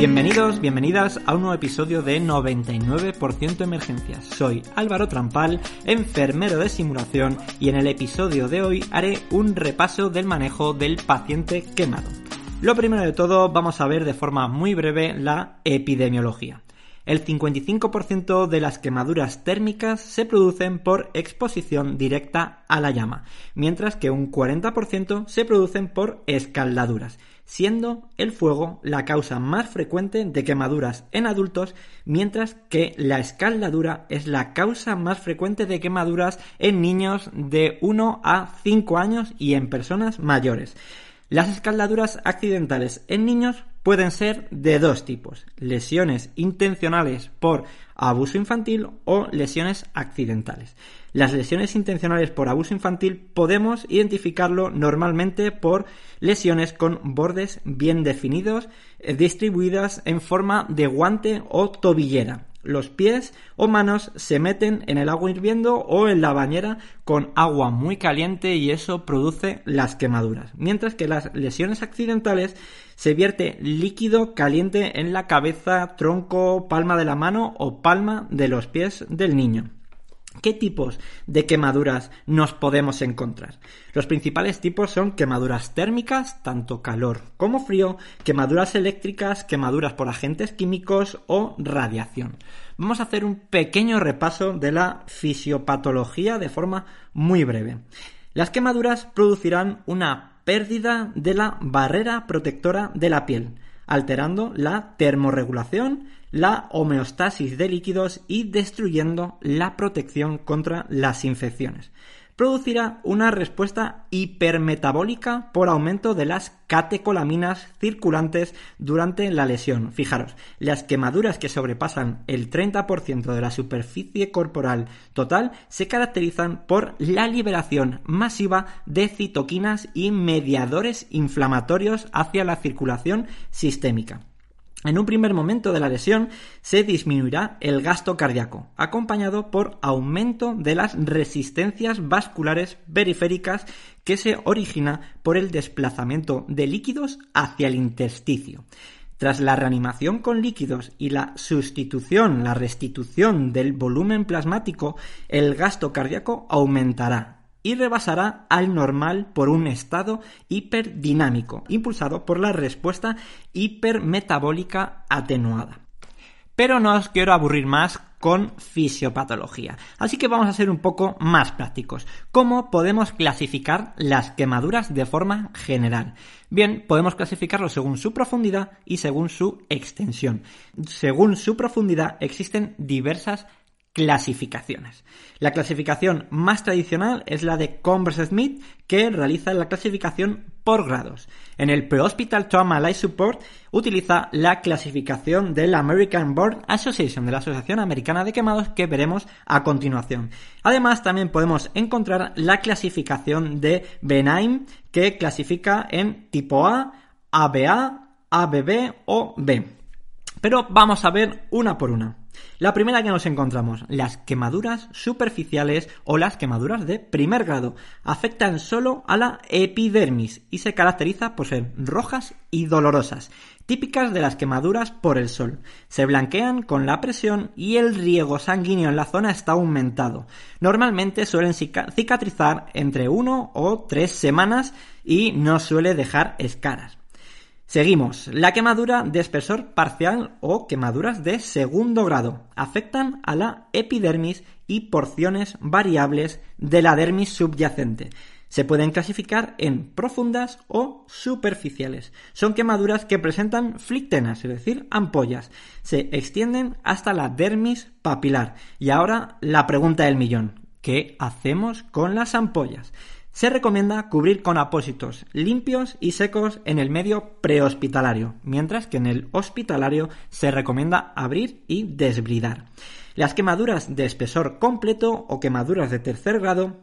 Bienvenidos, bienvenidas a un nuevo episodio de 99% Emergencias. Soy Álvaro Trampal, enfermero de simulación, y en el episodio de hoy haré un repaso del manejo del paciente quemado. Lo primero de todo, vamos a ver de forma muy breve la epidemiología. El 55% de las quemaduras térmicas se producen por exposición directa a la llama, mientras que un 40% se producen por escaldaduras siendo el fuego la causa más frecuente de quemaduras en adultos, mientras que la escaldadura es la causa más frecuente de quemaduras en niños de 1 a 5 años y en personas mayores. Las escaldaduras accidentales en niños pueden ser de dos tipos, lesiones intencionales por abuso infantil o lesiones accidentales. Las lesiones intencionales por abuso infantil podemos identificarlo normalmente por lesiones con bordes bien definidos, eh, distribuidas en forma de guante o tobillera. Los pies o manos se meten en el agua hirviendo o en la bañera con agua muy caliente y eso produce las quemaduras. Mientras que las lesiones accidentales se vierte líquido caliente en la cabeza, tronco, palma de la mano o palma de los pies del niño. ¿Qué tipos de quemaduras nos podemos encontrar? Los principales tipos son quemaduras térmicas, tanto calor como frío, quemaduras eléctricas, quemaduras por agentes químicos o radiación. Vamos a hacer un pequeño repaso de la fisiopatología de forma muy breve. Las quemaduras producirán una pérdida de la barrera protectora de la piel, alterando la termorregulación, la homeostasis de líquidos y destruyendo la protección contra las infecciones. Producirá una respuesta hipermetabólica por aumento de las catecolaminas circulantes durante la lesión. Fijaros, las quemaduras que sobrepasan el 30% de la superficie corporal total se caracterizan por la liberación masiva de citoquinas y mediadores inflamatorios hacia la circulación sistémica. En un primer momento de la lesión se disminuirá el gasto cardíaco, acompañado por aumento de las resistencias vasculares periféricas que se origina por el desplazamiento de líquidos hacia el intersticio. Tras la reanimación con líquidos y la sustitución, la restitución del volumen plasmático, el gasto cardíaco aumentará, y rebasará al normal por un estado hiperdinámico, impulsado por la respuesta hipermetabólica atenuada. Pero no os quiero aburrir más con fisiopatología. Así que vamos a ser un poco más prácticos. ¿Cómo podemos clasificar las quemaduras de forma general? Bien, podemos clasificarlo según su profundidad y según su extensión. Según su profundidad existen diversas clasificaciones. La clasificación más tradicional es la de Converse-Smith, que realiza la clasificación por grados. En el Pre-Hospital Trauma Life Support utiliza la clasificación de la American Board Association, de la Asociación Americana de Quemados, que veremos a continuación. Además, también podemos encontrar la clasificación de Benaim, que clasifica en tipo A, ABA, ABB o B. Pero vamos a ver una por una. La primera que nos encontramos, las quemaduras superficiales o las quemaduras de primer grado, afectan solo a la epidermis y se caracteriza por ser rojas y dolorosas, típicas de las quemaduras por el sol. Se blanquean con la presión y el riego sanguíneo en la zona está aumentado. Normalmente suelen cicatrizar entre uno o tres semanas y no suele dejar escaras. Seguimos. La quemadura de espesor parcial o quemaduras de segundo grado afectan a la epidermis y porciones variables de la dermis subyacente. Se pueden clasificar en profundas o superficiales. Son quemaduras que presentan flictenas, es decir, ampollas. Se extienden hasta la dermis papilar. Y ahora la pregunta del millón. ¿Qué hacemos con las ampollas? Se recomienda cubrir con apósitos limpios y secos en el medio prehospitalario, mientras que en el hospitalario se recomienda abrir y desbridar. Las quemaduras de espesor completo o quemaduras de tercer grado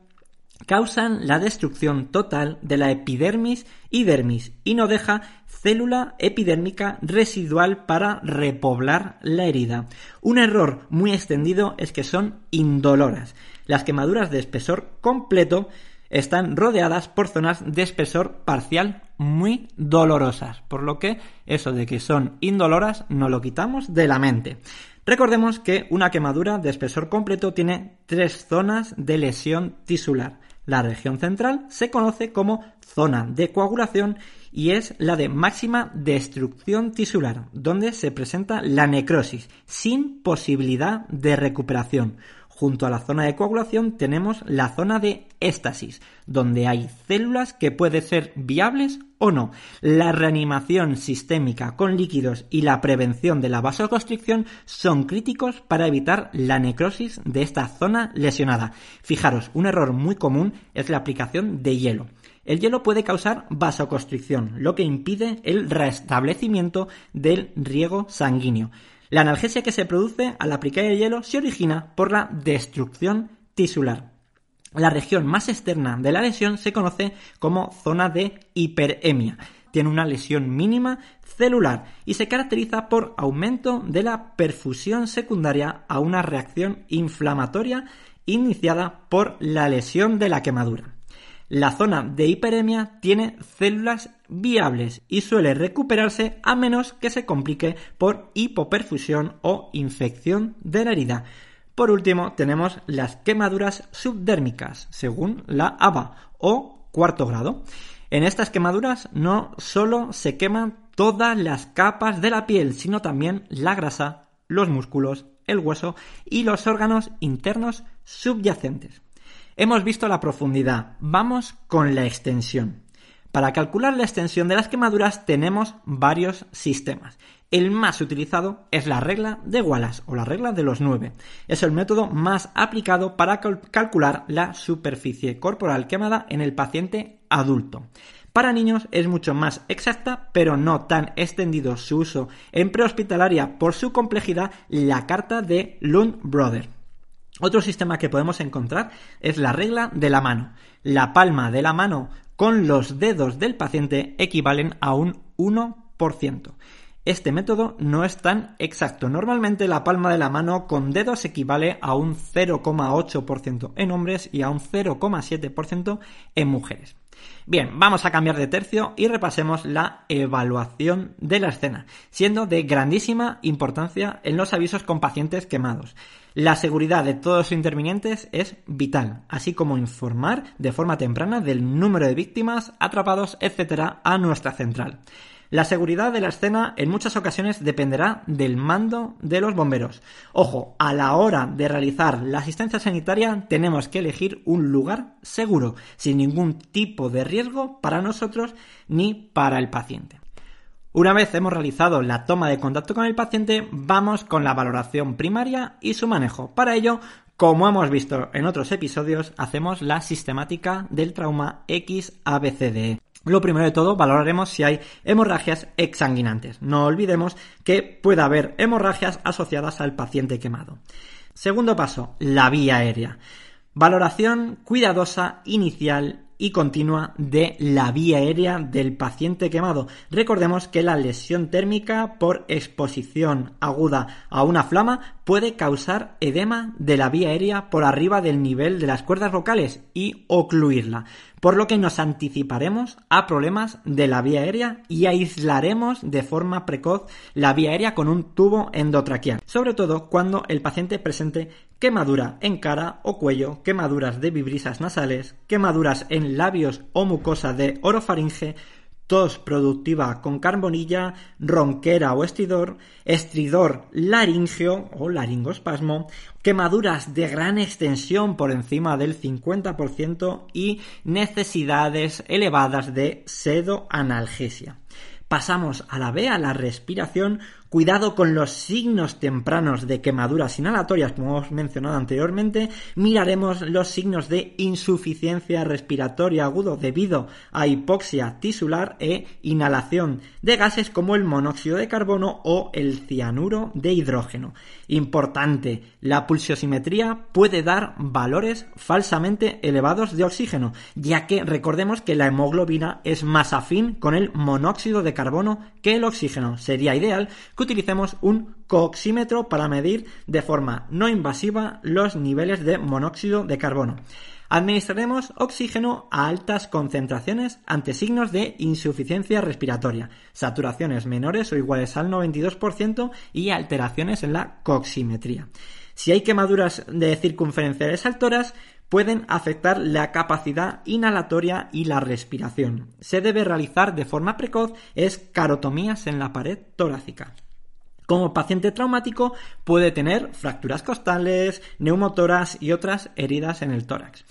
causan la destrucción total de la epidermis y dermis y no deja célula epidérmica residual para repoblar la herida. Un error muy extendido es que son indoloras. Las quemaduras de espesor completo están rodeadas por zonas de espesor parcial muy dolorosas, por lo que eso de que son indoloras no lo quitamos de la mente. Recordemos que una quemadura de espesor completo tiene tres zonas de lesión tisular. La región central se conoce como zona de coagulación y es la de máxima destrucción tisular, donde se presenta la necrosis sin posibilidad de recuperación. Junto a la zona de coagulación tenemos la zona de éstasis, donde hay células que pueden ser viables o no. La reanimación sistémica con líquidos y la prevención de la vasoconstricción son críticos para evitar la necrosis de esta zona lesionada. Fijaros, un error muy común es la aplicación de hielo. El hielo puede causar vasoconstricción, lo que impide el restablecimiento del riego sanguíneo. La analgesia que se produce al aplicar el hielo se origina por la destrucción tisular. La región más externa de la lesión se conoce como zona de hiperemia. Tiene una lesión mínima celular y se caracteriza por aumento de la perfusión secundaria a una reacción inflamatoria iniciada por la lesión de la quemadura. La zona de hiperemia tiene células viables y suele recuperarse a menos que se complique por hipoperfusión o infección de la herida. Por último, tenemos las quemaduras subdérmicas, según la ABA, o cuarto grado. En estas quemaduras no solo se queman todas las capas de la piel, sino también la grasa, los músculos, el hueso y los órganos internos subyacentes. Hemos visto la profundidad, vamos con la extensión. Para calcular la extensión de las quemaduras tenemos varios sistemas. El más utilizado es la regla de Wallace o la regla de los 9. Es el método más aplicado para calcular la superficie corporal quemada en el paciente adulto. Para niños es mucho más exacta, pero no tan extendido su uso en prehospitalaria por su complejidad, la carta de Lund Brother. Otro sistema que podemos encontrar es la regla de la mano. La palma de la mano con los dedos del paciente equivalen a un 1%. Este método no es tan exacto. Normalmente la palma de la mano con dedos equivale a un 0,8% en hombres y a un 0,7% en mujeres. Bien, vamos a cambiar de tercio y repasemos la evaluación de la escena, siendo de grandísima importancia en los avisos con pacientes quemados. La seguridad de todos los intervinientes es vital, así como informar de forma temprana del número de víctimas, atrapados, etc. a nuestra central. La seguridad de la escena en muchas ocasiones dependerá del mando de los bomberos. Ojo, a la hora de realizar la asistencia sanitaria tenemos que elegir un lugar seguro, sin ningún tipo de riesgo para nosotros ni para el paciente. Una vez hemos realizado la toma de contacto con el paciente, vamos con la valoración primaria y su manejo. Para ello, como hemos visto en otros episodios, hacemos la sistemática del trauma XABCDE. Lo primero de todo, valoraremos si hay hemorragias exsanguinantes. No olvidemos que puede haber hemorragias asociadas al paciente quemado. Segundo paso, la vía aérea. Valoración cuidadosa inicial y continua de la vía aérea del paciente quemado. Recordemos que la lesión térmica por exposición aguda a una flama puede causar edema de la vía aérea por arriba del nivel de las cuerdas vocales y ocluirla, por lo que nos anticiparemos a problemas de la vía aérea y aislaremos de forma precoz la vía aérea con un tubo endotraqueal, sobre todo cuando el paciente presente quemadura en cara o cuello, quemaduras de vibrisas nasales, quemaduras en labios o mucosa de orofaringe, tos productiva con carbonilla, ronquera o estridor, estridor laringeo o laringospasmo, quemaduras de gran extensión por encima del 50% y necesidades elevadas de sedoanalgesia. Pasamos a la B, a la respiración, Cuidado con los signos tempranos de quemaduras inhalatorias, como hemos mencionado anteriormente. Miraremos los signos de insuficiencia respiratoria agudo debido a hipoxia tisular e inhalación de gases como el monóxido de carbono o el cianuro de hidrógeno. Importante, la pulsiosimetría puede dar valores falsamente elevados de oxígeno, ya que recordemos que la hemoglobina es más afín con el monóxido de carbono que el oxígeno. Sería ideal que utilicemos un coxímetro para medir de forma no invasiva los niveles de monóxido de carbono. administraremos oxígeno a altas concentraciones ante signos de insuficiencia respiratoria, saturaciones menores o iguales al 92% y alteraciones en la coximetría. Si hay quemaduras de circunferenciales altoras, pueden afectar la capacidad inhalatoria y la respiración. Se debe realizar de forma precoz escarotomías en la pared torácica. Como paciente traumático puede tener fracturas costales, neumotoras y otras heridas en el tórax.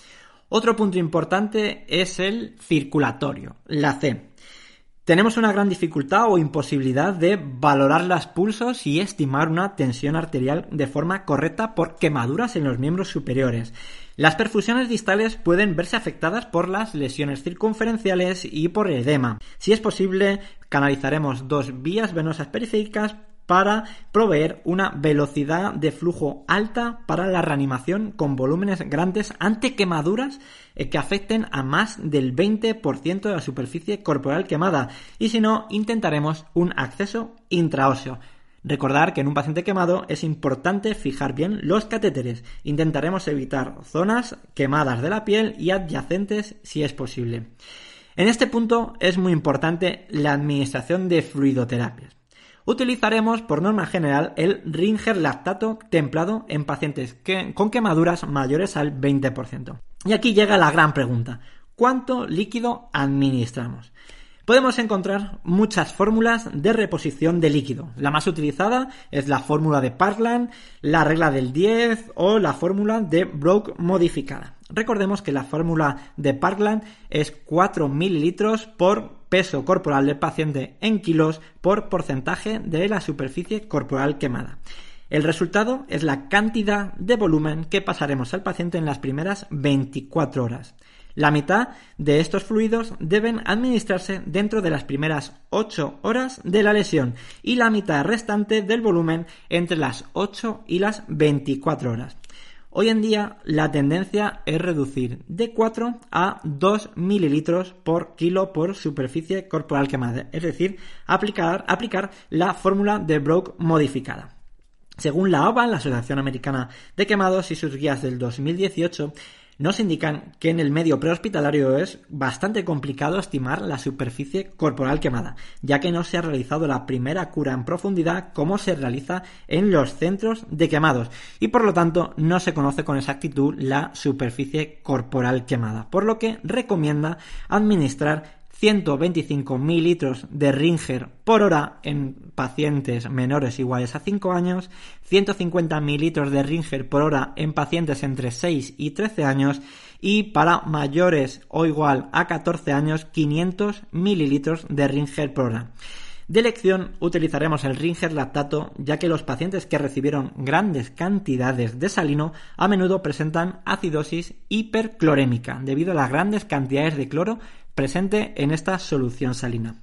Otro punto importante es el circulatorio, la C. Tenemos una gran dificultad o imposibilidad de valorar los pulsos y estimar una tensión arterial de forma correcta por quemaduras en los miembros superiores. Las perfusiones distales pueden verse afectadas por las lesiones circunferenciales y por el edema. Si es posible, canalizaremos dos vías venosas periféricas para proveer una velocidad de flujo alta para la reanimación con volúmenes grandes ante quemaduras eh, que afecten a más del 20% de la superficie corporal quemada y si no intentaremos un acceso intraóseo. Recordar que en un paciente quemado es importante fijar bien los catéteres. Intentaremos evitar zonas quemadas de la piel y adyacentes si es posible. En este punto es muy importante la administración de fluidoterapias utilizaremos por norma general el Ringer lactato templado en pacientes con quemaduras mayores al 20%. Y aquí llega la gran pregunta. ¿Cuánto líquido administramos? Podemos encontrar muchas fórmulas de reposición de líquido. La más utilizada es la fórmula de Parkland, la regla del 10 o la fórmula de Broke modificada. Recordemos que la fórmula de Parkland es 4 mililitros por peso corporal del paciente en kilos por porcentaje de la superficie corporal quemada. El resultado es la cantidad de volumen que pasaremos al paciente en las primeras 24 horas. La mitad de estos fluidos deben administrarse dentro de las primeras 8 horas de la lesión y la mitad restante del volumen entre las 8 y las 24 horas. Hoy en día la tendencia es reducir de 4 a 2 mililitros por kilo por superficie corporal quemada, es decir, aplicar, aplicar la fórmula de Brock modificada. Según la OVA, la Asociación Americana de Quemados y sus guías del 2018, nos indican que en el medio prehospitalario es bastante complicado estimar la superficie corporal quemada, ya que no se ha realizado la primera cura en profundidad como se realiza en los centros de quemados y por lo tanto no se conoce con exactitud la superficie corporal quemada, por lo que recomienda administrar 125 mililitros de Ringer por hora en pacientes menores iguales a 5 años, 150 mililitros de Ringer por hora en pacientes entre 6 y 13 años y para mayores o igual a 14 años 500 mililitros de Ringer por hora. De elección utilizaremos el Ringer lactato ya que los pacientes que recibieron grandes cantidades de salino a menudo presentan acidosis hiperclorémica debido a las grandes cantidades de cloro presente en esta solución salina.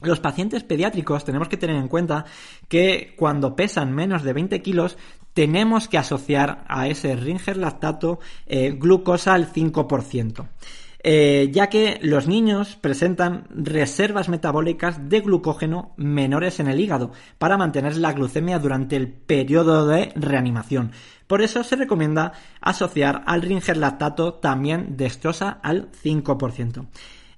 Los pacientes pediátricos tenemos que tener en cuenta que cuando pesan menos de 20 kilos tenemos que asociar a ese Ringer lactato eh, glucosa al 5%. Eh, ya que los niños presentan reservas metabólicas de glucógeno menores en el hígado para mantener la glucemia durante el periodo de reanimación. Por eso se recomienda asociar al Ringer lactato también destrosa al 5%.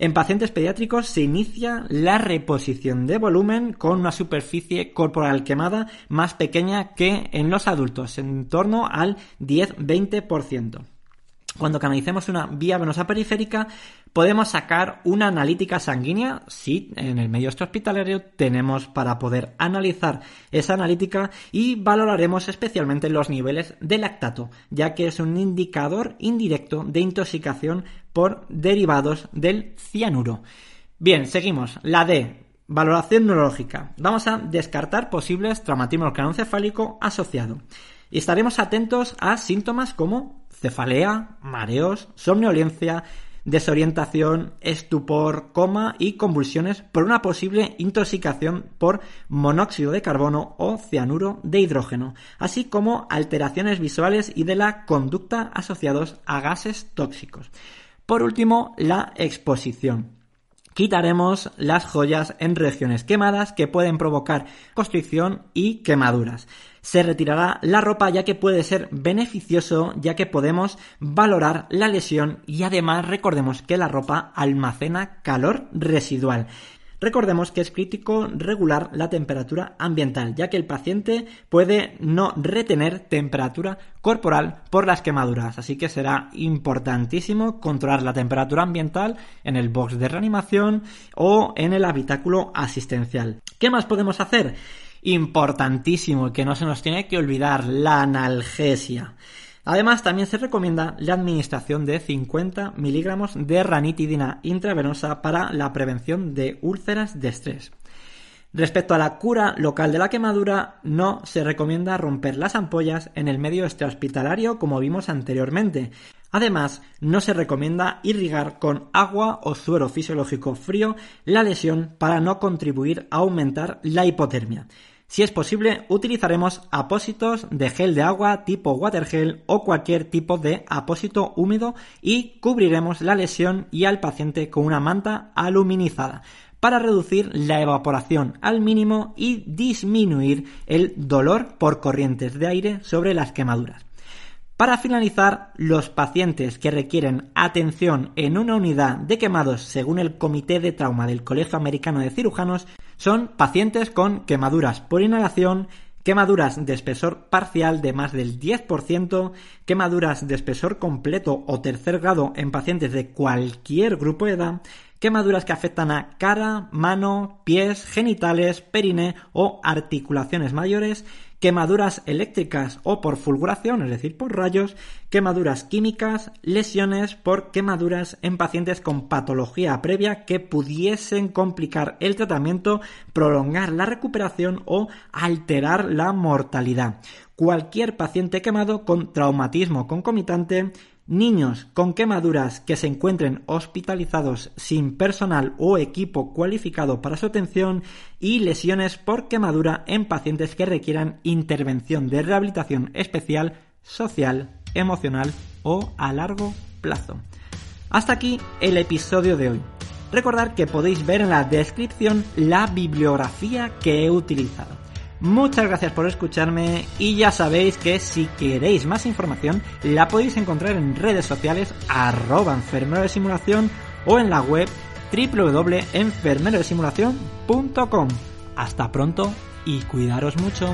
En pacientes pediátricos se inicia la reposición de volumen con una superficie corporal quemada más pequeña que en los adultos, en torno al 10-20%. Cuando canalicemos una vía venosa periférica, podemos sacar una analítica sanguínea. Sí, en el medio hospitalario tenemos para poder analizar esa analítica y valoraremos especialmente los niveles de lactato, ya que es un indicador indirecto de intoxicación por derivados del cianuro. Bien, seguimos. La D, Valoración neurológica. Vamos a descartar posibles traumatismo craneoencefálico asociado. Y estaremos atentos a síntomas como cefalea, mareos, somnolencia, desorientación, estupor, coma y convulsiones por una posible intoxicación por monóxido de carbono o cianuro de hidrógeno, así como alteraciones visuales y de la conducta asociados a gases tóxicos. Por último, la exposición quitaremos las joyas en regiones quemadas que pueden provocar constricción y quemaduras. Se retirará la ropa ya que puede ser beneficioso ya que podemos valorar la lesión y además recordemos que la ropa almacena calor residual. Recordemos que es crítico regular la temperatura ambiental, ya que el paciente puede no retener temperatura corporal por las quemaduras, así que será importantísimo controlar la temperatura ambiental en el box de reanimación o en el habitáculo asistencial. ¿Qué más podemos hacer? Importantísimo, que no se nos tiene que olvidar, la analgesia. Además, también se recomienda la administración de 50 miligramos de ranitidina intravenosa para la prevención de úlceras de estrés. Respecto a la cura local de la quemadura, no se recomienda romper las ampollas en el medio extrahospitalario como vimos anteriormente. Además, no se recomienda irrigar con agua o suero fisiológico frío la lesión para no contribuir a aumentar la hipotermia. Si es posible, utilizaremos apósitos de gel de agua tipo watergel o cualquier tipo de apósito húmedo y cubriremos la lesión y al paciente con una manta aluminizada para reducir la evaporación al mínimo y disminuir el dolor por corrientes de aire sobre las quemaduras. Para finalizar, los pacientes que requieren atención en una unidad de quemados según el Comité de Trauma del Colegio Americano de Cirujanos son pacientes con quemaduras por inhalación, quemaduras de espesor parcial de más del 10%, quemaduras de espesor completo o tercer grado en pacientes de cualquier grupo de edad, quemaduras que afectan a cara, mano, pies, genitales, perine o articulaciones mayores, quemaduras eléctricas o por fulguración, es decir, por rayos, quemaduras químicas, lesiones por quemaduras en pacientes con patología previa que pudiesen complicar el tratamiento, prolongar la recuperación o alterar la mortalidad. Cualquier paciente quemado con traumatismo concomitante niños con quemaduras que se encuentren hospitalizados sin personal o equipo cualificado para su atención y lesiones por quemadura en pacientes que requieran intervención de rehabilitación especial, social, emocional o a largo plazo. Hasta aquí el episodio de hoy. Recordad que podéis ver en la descripción la bibliografía que he utilizado. Muchas gracias por escucharme y ya sabéis que si queréis más información la podéis encontrar en redes sociales arroba enfermero de simulación o en la web www.enfermerodesimulación.com. Hasta pronto y cuidaros mucho.